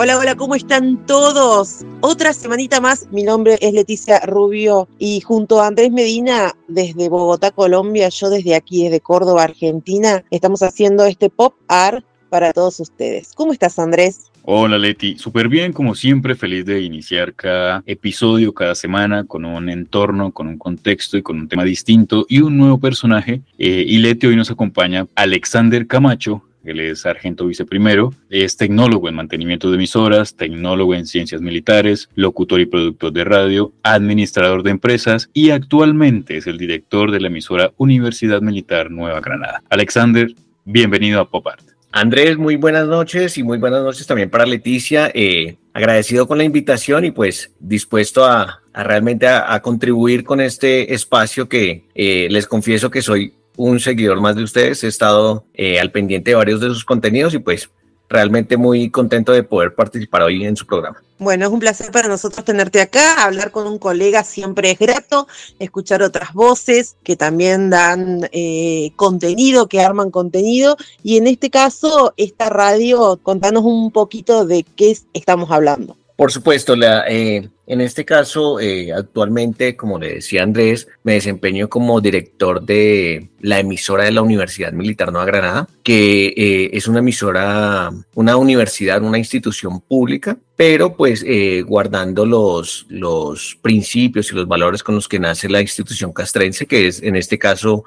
Hola, hola, ¿cómo están todos? Otra semanita más, mi nombre es Leticia Rubio y junto a Andrés Medina desde Bogotá, Colombia, yo desde aquí, desde Córdoba, Argentina, estamos haciendo este pop art para todos ustedes. ¿Cómo estás, Andrés? Hola Leti, súper bien, como siempre, feliz de iniciar cada episodio, cada semana, con un entorno, con un contexto y con un tema distinto y un nuevo personaje. Eh, y Leti hoy nos acompaña Alexander Camacho, él es sargento viceprimero, es tecnólogo en mantenimiento de emisoras, tecnólogo en ciencias militares, locutor y productor de radio, administrador de empresas y actualmente es el director de la emisora Universidad Militar Nueva Granada. Alexander, bienvenido a Pop Art. Andrés, muy buenas noches y muy buenas noches también para Leticia. Eh, agradecido con la invitación y pues dispuesto a, realmente a, contribuir con este espacio que eh, les confieso que soy un seguidor más de ustedes. He estado eh, al pendiente de varios de sus contenidos y pues realmente muy contento de poder participar hoy en su programa. Bueno, es un placer para nosotros tenerte acá, hablar con un colega siempre es grato, escuchar otras voces que también dan eh, contenido, que arman contenido. Y en este caso, esta radio, contanos un poquito de qué estamos hablando. Por supuesto, la, eh, en este caso, eh, actualmente, como le decía Andrés, me desempeño como director de la emisora de la Universidad Militar Nueva Granada, que eh, es una emisora, una universidad, una institución pública, pero pues guardando los, los principios y los valores con los que nace la institución castrense, que es en este caso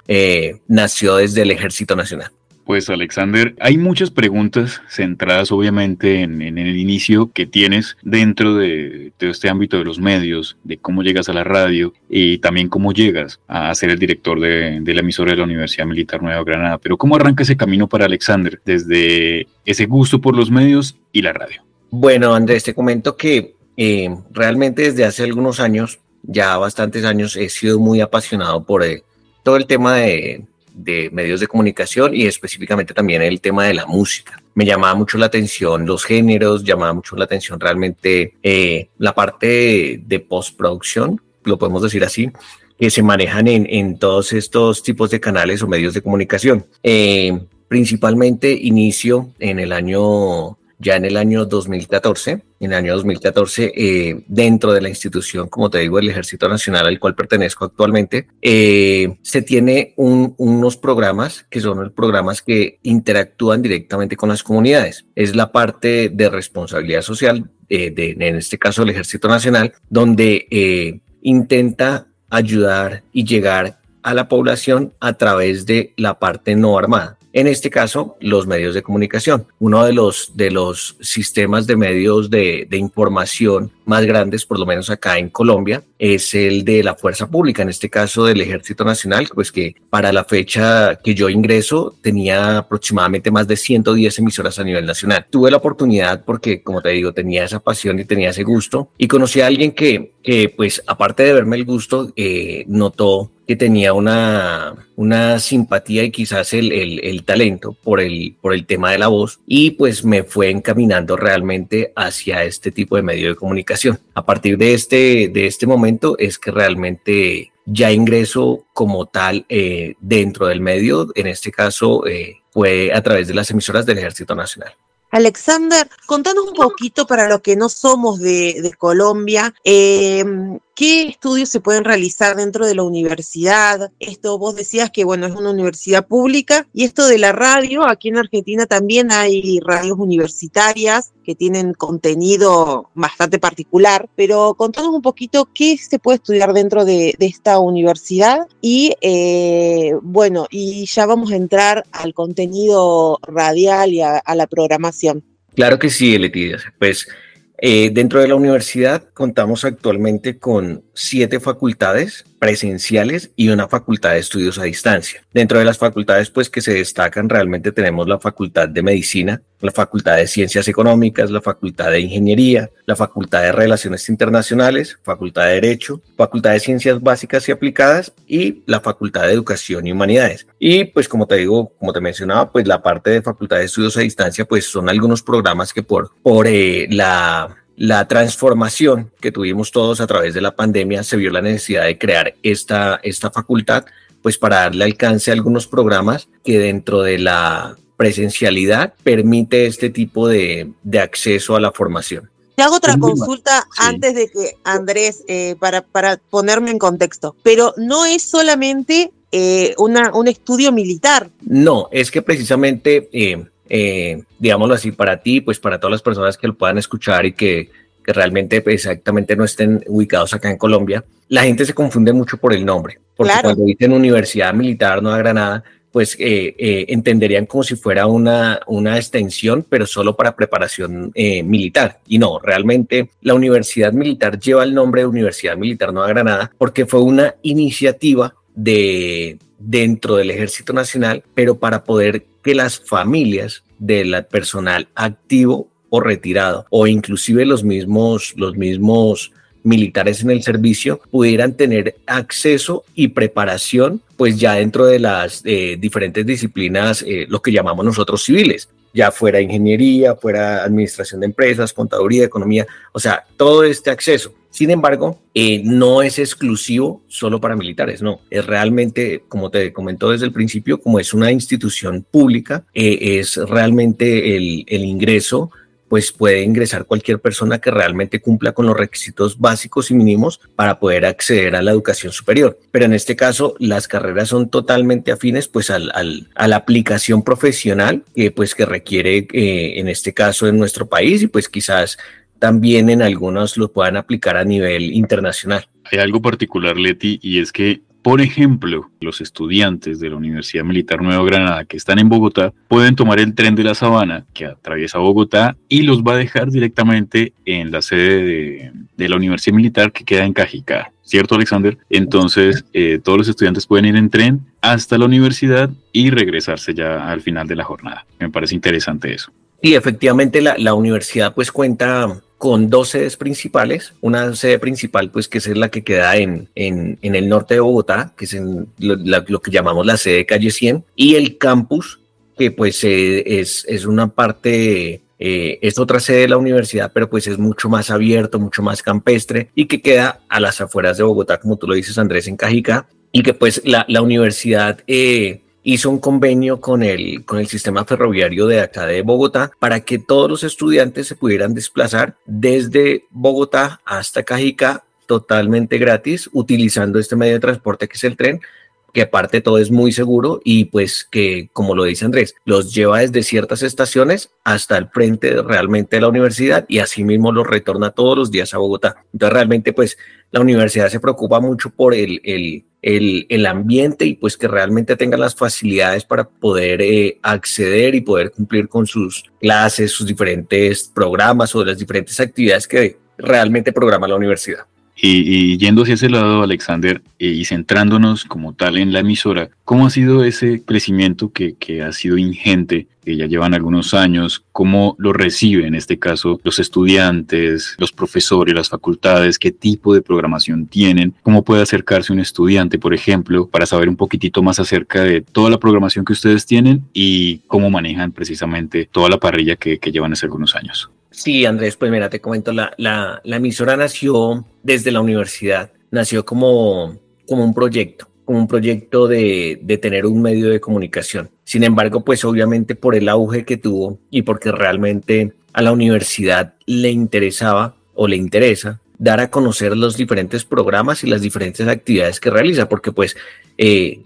nació desde el Ejército Nacional. Pues Alexander, hay muchas preguntas centradas obviamente en, el inicio que tienes dentro de, este ámbito de los medios, de cómo llegas a la radio y también cómo llegas a ser el director de, la emisora de la Universidad Militar Nueva Granada. Pero ¿cómo arranca ese camino para Alexander desde ese gusto por los medios y la radio? Bueno, Andrés, te comento que eh, realmente desde hace algunos años, ya bastantes años, he sido muy apasionado por eh, todo el tema de de medios de comunicación y específicamente también el tema de la música. Me llamaba mucho la atención los géneros, llamaba mucho la atención realmente eh, la parte de, postproducción, lo podemos decir así, que se manejan en, en, todos estos tipos de canales o medios de comunicación. Eh, principalmente inicio en el año ya en el año 2014, en el año 2014, eh, dentro de la institución, como te digo, el Ejército Nacional al cual pertenezco actualmente, eh, se tiene unos programas que son los programas que interactúan directamente con las comunidades. Es la parte de responsabilidad social, eh, de, en este caso el Ejército Nacional, donde intenta ayudar y llegar a la población a través de la parte no armada en este caso los medios de comunicación. Uno de los, de los sistemas de medios de, información más grandes, por lo menos acá en Colombia, es el de la fuerza pública, en este caso del Ejército Nacional, pues que para la fecha que yo ingreso tenía aproximadamente más de 110 emisoras a nivel nacional. Tuve la oportunidad porque, como te digo, tenía esa pasión y tenía ese gusto y conocí a alguien que, que pues aparte de verme el gusto, eh, notó que tenía una, una simpatía y quizás el, el, talento por el, por el tema de la voz y pues me fue encaminando realmente hacia este tipo de medio de comunicación. A partir de este, de este momento es que realmente ya ingreso como tal eh, dentro del medio, en este caso eh, fue a través de las emisoras del Ejército Nacional. Alexander, contanos un poquito para los que no somos de, Colombia, eh, ¿Qué estudios se pueden realizar dentro de la universidad? Esto vos decías que, bueno, es una universidad pública y esto de la radio, aquí en Argentina también hay radios universitarias que tienen contenido bastante particular, pero contanos un poquito qué se puede estudiar dentro de, esta universidad y, eh, bueno, y ya vamos a entrar al contenido radial y a, la programación. Claro que sí, Leticia. Pues eh, dentro de la universidad contamos actualmente con siete facultades presenciales y una facultad de estudios a distancia. Dentro de las facultades pues que se destacan realmente tenemos la Facultad de Medicina, la Facultad de Ciencias Económicas, la Facultad de Ingeniería, la Facultad de Relaciones Internacionales, Facultad de Derecho, Facultad de Ciencias Básicas y Aplicadas y la Facultad de Educación y Humanidades. Y pues como te digo, como te mencionaba, pues la parte de Facultad de Estudios a Distancia pues son algunos programas que por, por eh, la la transformación que tuvimos todos a través de la pandemia, se vio la necesidad de crear esta, esta facultad, pues para darle alcance a algunos programas que dentro de la presencialidad permite este tipo de, acceso a la formación. Te hago otra consulta antes de que Andrés, eh, para, para ponerme en contexto, pero no es solamente eh, una, un estudio militar. No, es que precisamente eh, eh, digámoslo así, para ti, pues para todas las personas que lo puedan escuchar y que, que realmente pues, exactamente no estén ubicados acá en Colombia, la gente se confunde mucho por el nombre. Porque cuando dicen Universidad Militar Nueva Granada, pues eh, eh, entenderían como si fuera una, una extensión, pero solo para preparación militar. Y no, realmente la Universidad Militar lleva el nombre de Universidad Militar Nueva Granada porque fue una iniciativa de dentro del Ejército Nacional, pero para poder que las familias del personal activo o retirado o inclusive los mismos los mismos militares en el servicio pudieran tener acceso y preparación pues ya dentro de las eh, diferentes disciplinas eh, lo que llamamos nosotros civiles ya fuera ingeniería, fuera administración de empresas, contaduría, economía, o sea, todo este acceso. Sin embargo, eh, no es exclusivo solo para militares, no, es realmente, como te comentó desde el principio, como es una institución pública, eh, es realmente el, el ingreso pues puede ingresar cualquier persona que realmente cumpla con los requisitos básicos y mínimos para poder acceder a la educación superior. Pero en este caso, las carreras son totalmente afines pues al, a la aplicación profesional que pues que requiere eh, en este caso en nuestro país y pues quizás también en algunos lo puedan aplicar a nivel internacional. Hay algo particular, Leti, y es que por ejemplo, los estudiantes de la Universidad Militar Nueva Granada que están en Bogotá pueden tomar el tren de la Sabana que atraviesa Bogotá y los va a dejar directamente en la sede de, la Universidad Militar que queda en Cajicá. ¿Cierto, Alexander? Entonces, eh, todos los estudiantes pueden ir en tren hasta la universidad y regresarse ya al final de la jornada. Me parece interesante eso. Y efectivamente la, la universidad pues cuenta con dos sedes principales. Una sede principal, pues, que es la que queda en, en, en el norte de Bogotá, que es lo, que llamamos la sede de calle 100, y el campus, que pues eh, es, es una parte eh, es otra sede de la universidad, pero pues es mucho más abierto, mucho más campestre y que queda a las afueras de Bogotá, como tú lo dices, Andrés, en Cajica, y que pues la, la universidad eh, hizo un convenio con el, con el sistema ferroviario de acá de Bogotá para que todos los estudiantes se pudieran desplazar desde Bogotá hasta Cajica totalmente gratis utilizando este medio de transporte que es el tren que aparte todo es muy seguro y pues que, como lo dice Andrés, los lleva desde ciertas estaciones hasta el frente realmente de la universidad y asimismo los retorna todos los días a Bogotá. Entonces realmente pues la universidad se preocupa mucho por el, el, el, ambiente y pues que realmente tengan las facilidades para poder eh, acceder y poder cumplir con sus clases, sus diferentes programas o las diferentes actividades que realmente programa la universidad. Y, yendo hacia ese lado, Alexander, eh, y centrándonos como tal en la emisora, ¿cómo ha sido ese crecimiento que, que, ha sido ingente, que ya llevan algunos años? ¿Cómo lo reciben, en este caso, los estudiantes, los profesores, las facultades? ¿Qué tipo de programación tienen? ¿Cómo puede acercarse un estudiante, por ejemplo, para saber un poquitito más acerca de toda la programación que ustedes tienen y cómo manejan precisamente toda la parrilla que, que llevan hace algunos años? Sí, Andrés, pues mira, te comento, la, la, la emisora nació desde la universidad, nació como, como un proyecto, como un proyecto de, de tener un medio de comunicación. Sin embargo, pues obviamente por el auge que tuvo y porque realmente a la universidad le interesaba o le interesa dar a conocer los diferentes programas y las diferentes actividades que realiza, porque pues eh,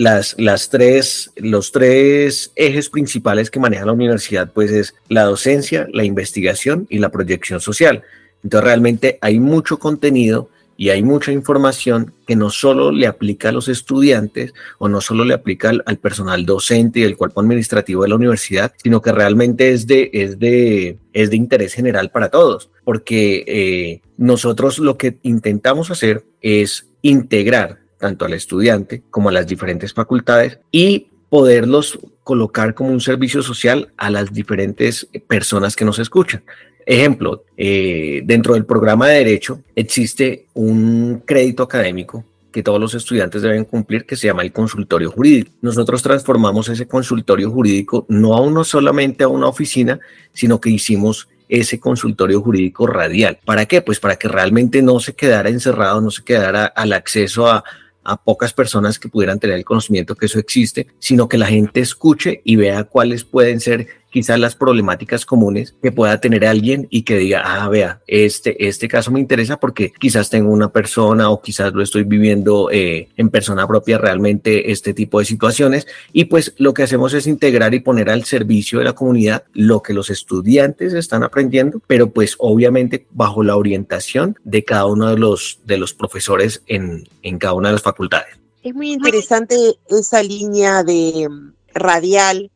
las, las tres, los tres ejes principales que maneja la universidad, pues es la docencia, la investigación y la proyección social. Entonces realmente hay mucho contenido y hay mucha información que no solo le aplica a los estudiantes o no solo le aplica al, personal docente y el cuerpo administrativo de la universidad, sino que realmente es de, es de, es de interés general para todos, porque eh, nosotros lo que intentamos hacer es integrar tanto al estudiante como a las diferentes facultades y poderlos colocar como un servicio social a las diferentes personas que nos escuchan. Ejemplo, eh, dentro del programa de Derecho existe un crédito académico que todos los estudiantes deben cumplir, que se llama el consultorio jurídico. Nosotros transformamos ese consultorio jurídico no a uno solamente a una oficina, sino que hicimos ese consultorio jurídico radial. ¿Para qué? Pues para que realmente no se quedara encerrado, no se quedara al acceso a, a pocas personas que pudieran tener el conocimiento que eso existe, sino que la gente escuche y vea cuáles pueden ser quizás las problemáticas comunes que pueda tener alguien y que diga, ah, vea, este, este caso me interesa porque quizás tengo una persona o quizás lo estoy viviendo eh, en persona propia realmente este tipo de situaciones. Y pues lo que hacemos es integrar y poner al servicio de la comunidad lo que los estudiantes están aprendiendo, pero pues obviamente bajo la orientación de cada uno de los, de los profesores en, en cada una de las facultades. Es muy interesante esa línea de mm, radial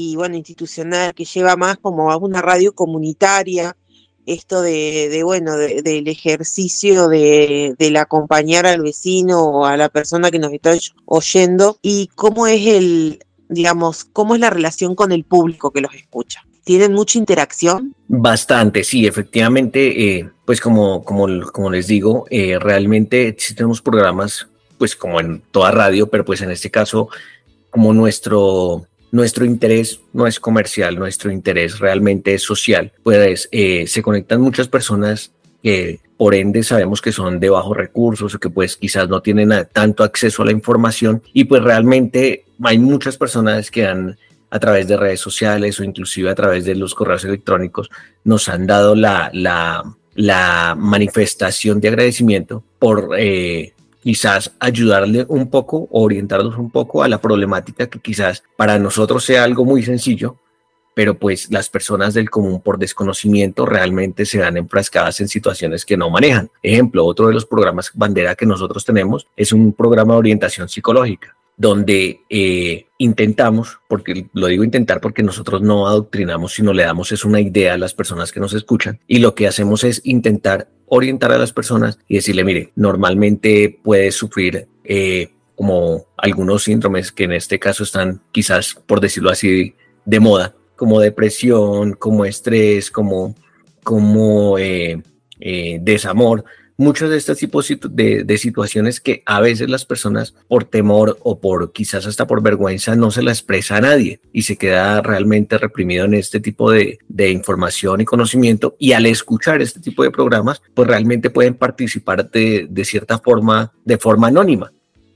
y bueno, institucional, que lleva más como a una radio comunitaria, esto de, bueno, del ejercicio de, del acompañar al vecino o a la persona que nos está oyendo y cómo es el, digamos, cómo es la relación con el público que los escucha. ¿Tienen mucha interacción? Bastante, sí, efectivamente, eh, pues como, como, como les digo, eh, realmente existen unos programas, pues como en toda radio, pero pues en este caso, como nuestro nuestro interés no es comercial, nuestro interés realmente es social. Pues eh, se conectan muchas personas que por ende sabemos que son de bajos recursos o que pues quizás no tienen tanto acceso a la información y pues realmente hay muchas personas que han a través de redes sociales o inclusive a través de los correos electrónicos nos han dado la, la, manifestación de agradecimiento por eh, quizás ayudarle un poco, orientarlos un poco a la problemática que quizás para nosotros sea algo muy sencillo, pero pues las personas del común por desconocimiento realmente se dan enfrascadas en situaciones que no manejan. Ejemplo, otro de los programas bandera que nosotros tenemos es un programa de orientación psicológica donde eh, intentamos, porque lo digo intentar porque nosotros no adoctrinamos, sino le damos es una idea a las personas que nos escuchan y lo que hacemos es intentar orientar a las personas y decirle, mire, normalmente puede sufrir eh, como algunos síndromes que en este caso están quizás, por decirlo así, de moda, como depresión, como estrés, como, como eh, desamor, muchos de estos tipos de, situaciones que a veces las personas por temor o por quizás hasta por vergüenza no se la expresa a nadie y se queda realmente reprimido en este tipo de, información y conocimiento. Y al escuchar este tipo de programas pues realmente pueden participar de, de cierta forma de forma anónima.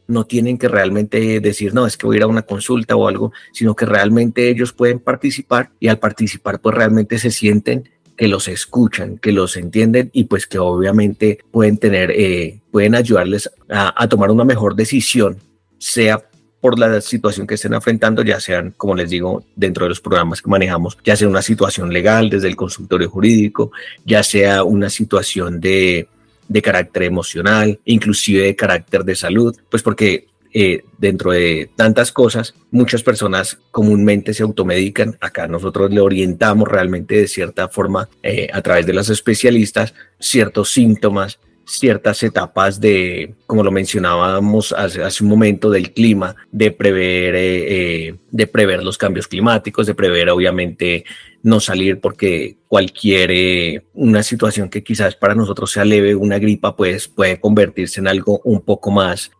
No tienen que realmente decir, no, es que voy a ir a una consulta o algo, sino que realmente ellos pueden participar y al participar pues realmente se sienten que los escuchan, que los entienden y pues que obviamente pueden tener, eh, pueden ayudarles a, tomar una mejor decisión, sea por la situación que estén afrontando, ya sean, como les digo, dentro de los programas que manejamos, ya sea una situación legal desde el consultorio jurídico, ya sea una situación de, de carácter emocional, inclusive de carácter de salud, pues porque eh, dentro de tantas cosas, muchas personas comúnmente se automedican. Acá nosotros le orientamos realmente de cierta forma eh, a través de las especialistas ciertos síntomas, ciertas etapas de, como lo mencionábamos hace, hace un momento, del clima, de prever, eh, de prever los cambios climáticos, de prever obviamente no salir porque cualquier una situación que quizás para nosotros sea leve, una gripa, pues puede convertirse en algo un poco más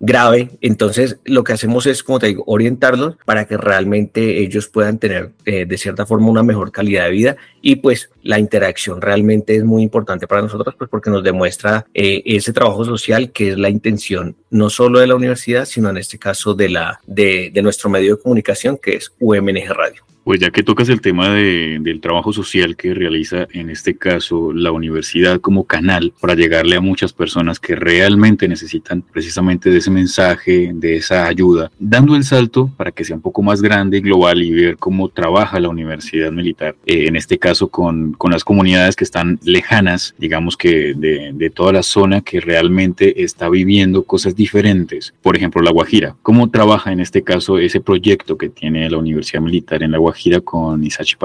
grave. Entonces, lo que hacemos es, como te digo, orientarlos para que realmente ellos puedan tener eh, de cierta forma una mejor calidad de vida y pues la interacción realmente es muy importante para nosotros pues porque nos demuestra eh, ese trabajo social que es la intención no solo de la universidad, sino en este caso de, la, de, de nuestro medio de comunicación que es UMNG Radio. Pues ya que tocas el tema de, del trabajo social que realiza en este caso la universidad como canal para llegarle a muchas personas que realmente necesitan precisamente de ese mensaje, de esa ayuda, dando el salto para que sea un poco más grande y global y ver cómo trabaja la universidad militar, eh, en este caso con, con, las comunidades que están lejanas, digamos que de, de toda la zona que realmente está viviendo cosas diferentes. Por ejemplo, La Guajira. ¿Cómo trabaja en este caso ese proyecto que tiene la Universidad Militar en La Guajira? Gira con Isachi.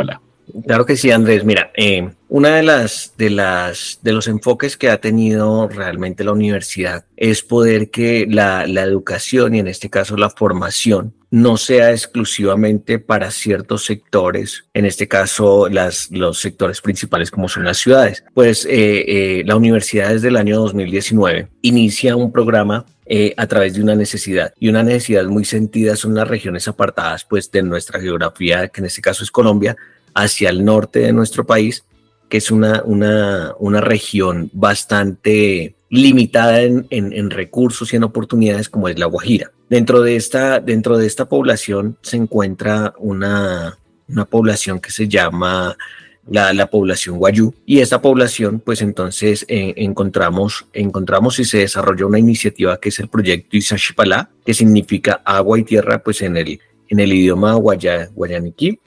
Claro que sí, Andrés. Mira, eh, una de las, de las, de los enfoques que ha tenido realmente la universidad es poder que la, la educación y en este caso la formación no sea exclusivamente para ciertos sectores, en este caso las, los sectores principales como son las ciudades. Pues eh, eh, la universidad desde el año 2019 inicia un programa eh, a través de una necesidad y una necesidad muy sentida son las regiones apartadas pues de nuestra geografía, que en este caso es Colombia, hacia el norte de nuestro país, que es una, una, una región bastante limitada en, en, recursos y en oportunidades como es la Guajira. Dentro de esta, dentro de esta población se encuentra una, una población que se llama la, la, población guayú. Y esta población pues entonces eh, encontramos encontramos y se desarrolla una iniciativa que es el proyecto Isashipalá que significa agua y tierra pues en el en el idioma guaya, guayaniquí.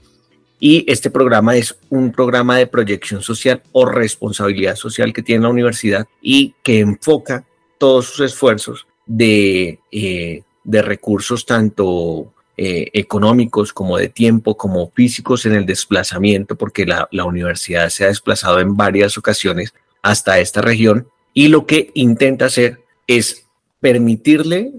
Y este programa es un programa de proyección social o responsabilidad social que tiene la universidad y que enfoca todos sus esfuerzos de, eh, de recursos tanto eh, económicos como de tiempo, como físicos en el desplazamiento, porque la, la universidad se ha desplazado en varias ocasiones hasta esta región y lo que intenta hacer es permitirle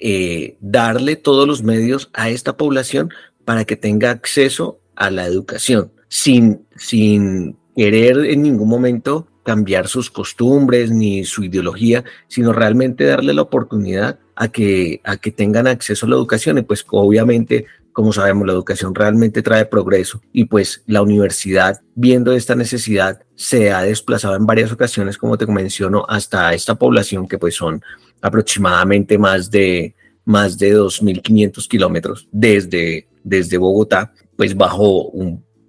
eh, darle todos los medios a esta población para que tenga acceso a la educación, sin, sin querer en ningún momento cambiar sus costumbres ni su ideología, sino realmente darle la oportunidad a que, a que tengan acceso a la educación. Y pues obviamente, como sabemos, la educación realmente trae progreso y pues la universidad, viendo esta necesidad, se ha desplazado en varias ocasiones, como te menciono, hasta esta población que pues son aproximadamente más de, más de 2.500 kilómetros desde, desde Bogotá pues bajo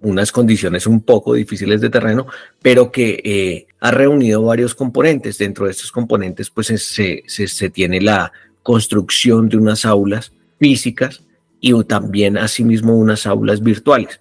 unas condiciones un poco difíciles de terreno, pero que eh, ha reunido varios componentes. Dentro de estos componentes, pues se, se, tiene la construcción de unas aulas físicas y también asimismo unas aulas virtuales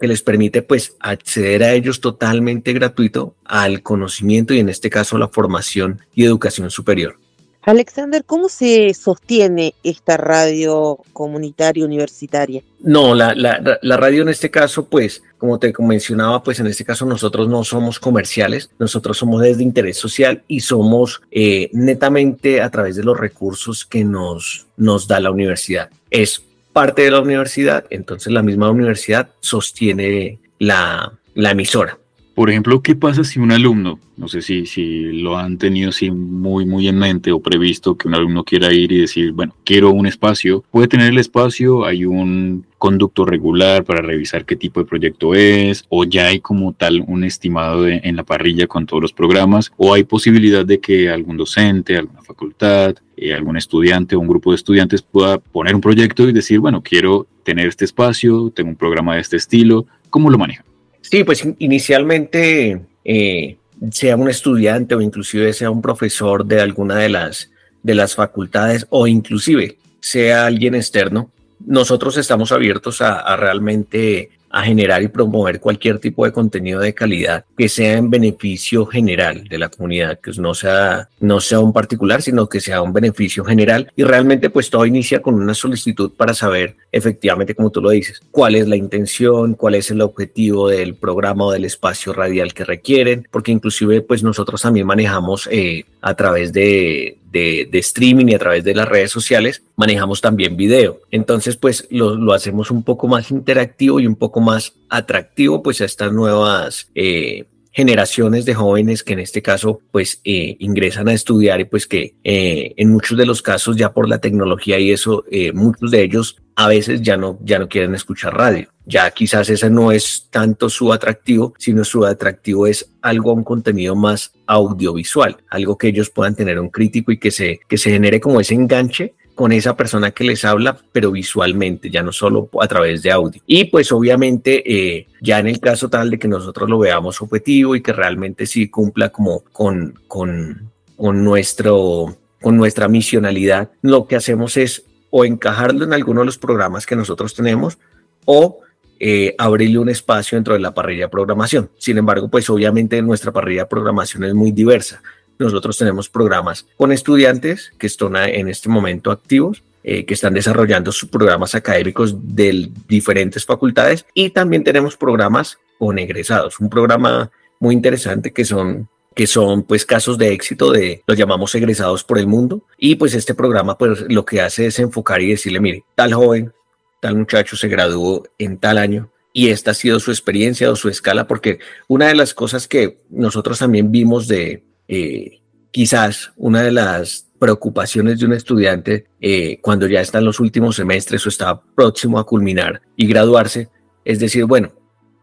que les permite pues acceder a ellos totalmente gratuito al conocimiento y en este caso la formación y educación superior. Alexander, ¿cómo se sostiene esta radio comunitaria universitaria? No, la, radio en este caso, pues, como te mencionaba, pues en este caso nosotros no somos comerciales, nosotros somos desde interés social y somos eh, netamente a través de los recursos que nos, nos da la universidad. Es parte de la universidad, entonces la misma universidad sostiene la, la emisora. Por ejemplo, ¿qué pasa si un alumno, no sé si, si lo han tenido así muy, muy en mente o previsto que un alumno quiera ir y decir, bueno, quiero un espacio, puede tener el espacio, hay un conducto regular para revisar qué tipo de proyecto es, o ya hay como tal un estimado en la parrilla con todos los programas, o hay posibilidad de que algún docente, alguna facultad, eh, algún estudiante o un grupo de estudiantes pueda poner un proyecto y decir, bueno, quiero tener este espacio, tengo un programa de este estilo, ¿cómo lo manejan? Sí, pues inicialmente, eh, sea un estudiante o inclusive sea un profesor de alguna de las, de las facultades o inclusive sea alguien externo, nosotros estamos abiertos a realmente a generar y promover cualquier tipo de contenido de calidad que sea en beneficio general de la comunidad, que no sea, no sea un particular, sino que sea un beneficio general. Y realmente pues todo inicia con una solicitud para saber efectivamente, como tú lo dices, cuál es la intención, cuál es el objetivo del programa o del espacio radial que requieren, porque inclusive pues nosotros también manejamos eh, a través de, de, streaming y a través de las redes sociales, manejamos también video. Entonces, pues lo, hacemos un poco más interactivo y un poco más atractivo, pues a estas nuevas eh, generaciones de jóvenes que en este caso, pues eh, ingresan a estudiar y pues que eh, en muchos de los casos ya por la tecnología y eso, muchos de ellos a veces ya no, ya no quieren escuchar radio. Ya quizás ese no es tanto su atractivo, sino su atractivo es algo, un contenido más audiovisual, algo que ellos puedan tener un crítico y que se, que se genere como ese enganche con esa persona que les habla, pero visualmente, ya no solo a través de audio. Y pues obviamente eh, ya en el caso tal de que nosotros lo veamos objetivo y que realmente sí cumpla como con, con, con nuestro con nuestra misionalidad, lo que hacemos es o encajarlo en alguno de los programas que nosotros tenemos o eh, abrirle un espacio dentro de la parrilla de programación. Sin embargo, pues obviamente nuestra parrilla de programación es muy diversa. Nosotros tenemos programas con estudiantes que están en este momento activos, eh, que están desarrollando sus programas académicos de diferentes facultades y también tenemos programas con egresados. Un programa muy interesante que son que son pues casos de éxito de los llamamos egresados por el mundo. Y pues este programa pues lo que hace es enfocar y decirle mire tal joven tal muchacho se graduó en tal año y esta ha sido su experiencia o su escala porque una de las cosas que nosotros también vimos de eh, quizás una de las preocupaciones de un estudiante eh, cuando ya está en los últimos semestres o está próximo a culminar y graduarse es decir bueno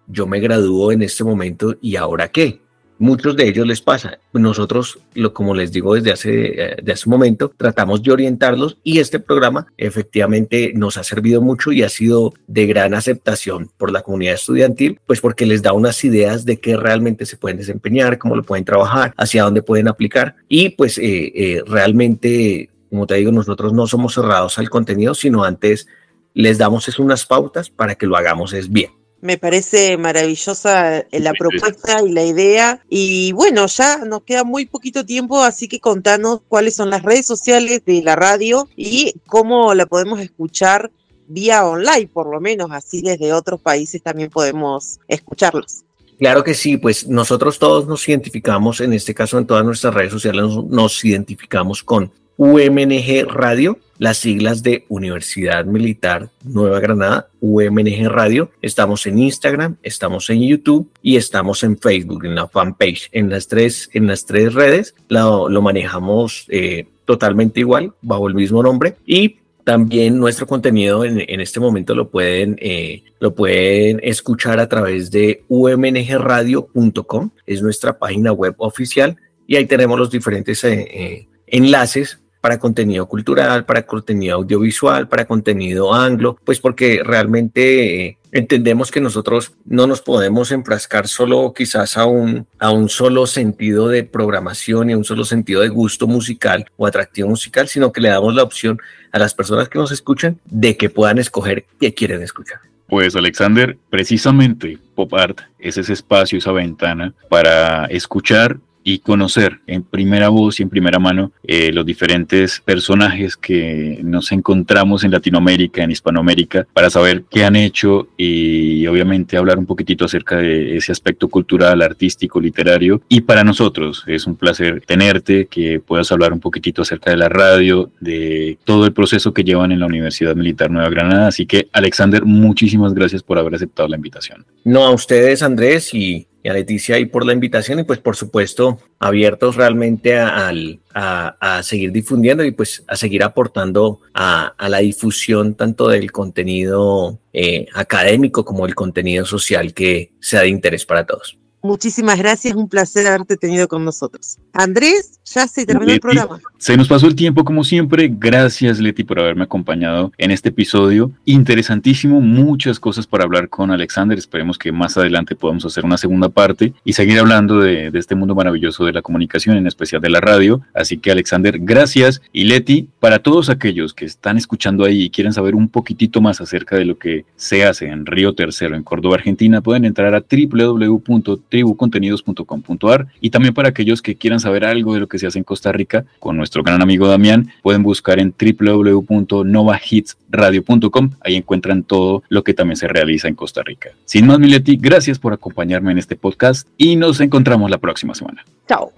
yo me gradúo en este momento y ahora qué muchos de ellos les pasa. Nosotros, lo, como les digo desde hace, eh, de hace un momento, tratamos de orientarlos y este programa efectivamente nos ha servido mucho y ha sido de gran aceptación por la comunidad estudiantil, pues porque les da unas ideas de qué realmente se pueden desempeñar, cómo lo pueden trabajar, hacia dónde pueden aplicar y pues eh, eh, realmente, como te digo, nosotros no somos cerrados al contenido, sino antes les damos es unas pautas para que lo hagamos es bien. Me parece maravillosa eh, la propuesta y la idea. Y bueno, ya nos queda muy poquito tiempo, así que contanos cuáles son las redes sociales de la radio y cómo la podemos escuchar vía online, por lo menos, así desde otros países también podemos escucharlos. Claro que sí, pues nosotros todos nos identificamos, en este caso en todas nuestras redes sociales nos identificamos con UMNG Radio, las siglas de Universidad Militar Nueva Granada, UMNG Radio. Estamos en Instagram, estamos en YouTube y estamos en Facebook, en la fanpage. En las tres, en las tres redes lo, manejamos eh, totalmente igual, bajo el mismo nombre. Y también nuestro contenido en, este momento lo pueden, eh, lo pueden escuchar a través de umngradio.com, es nuestra página web oficial y ahí tenemos los diferentes eh, enlaces para contenido cultural, para contenido audiovisual, para contenido anglo, pues porque realmente eh, entendemos que nosotros no nos podemos enfrascar solo quizás a un, a un solo sentido de programación y a un solo sentido de gusto musical o atractivo musical, sino que le damos la opción a las personas que nos escuchan de que puedan escoger qué quieren escuchar. Pues Alexander, precisamente Pop Art es ese espacio, esa ventana para escuchar y conocer en primera voz y en primera mano eh, los diferentes personajes que nos encontramos en Latinoamérica, en Hispanoamérica, para saber qué han hecho y obviamente hablar un poquitito acerca de ese aspecto cultural, artístico, literario. Y para nosotros es un placer tenerte, que puedas hablar un poquitito acerca de la radio, de todo el proceso que llevan en la Universidad Militar Nueva Granada. Así que, Alexander, muchísimas gracias por haber aceptado la invitación. No, a ustedes, Andrés, y y a Leticia ahí por la invitación y pues por supuesto abiertos realmente a, a, seguir difundiendo y pues a seguir aportando a, la difusión tanto del contenido eh, académico como el contenido social que sea de interés para todos. Muchísimas gracias, un placer haberte tenido con nosotros. Andrés, ya se terminó el programa. Se nos pasó el tiempo como siempre. Gracias Leti por haberme acompañado en este episodio. Interesantísimo, muchas cosas para hablar con Alexander. Esperemos que más adelante podamos hacer una segunda parte y seguir hablando de, de este mundo maravilloso de la comunicación, en especial de la radio. Así que Alexander, gracias. Y Leti, para todos aquellos que están escuchando ahí y quieren saber un poquitito más acerca de lo que se hace en Río Tercero, en Córdoba, Argentina, pueden entrar a www tribucontenidos.com.ar y también para aquellos que quieran saber algo de lo que se hace en Costa Rica con nuestro gran amigo Damián, pueden buscar en www.novahitsradio.com, ahí encuentran todo lo que también se realiza en Costa Rica. Sin más, Mileti, gracias por acompañarme en este podcast y nos encontramos la próxima semana. Chao.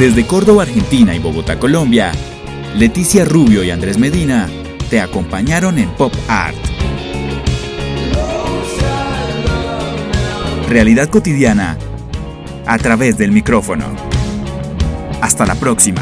Desde Córdoba, Argentina y Bogotá, Colombia, Leticia Rubio y Andrés Medina te acompañaron en Pop Art. Realidad cotidiana a través del micrófono. Hasta la próxima.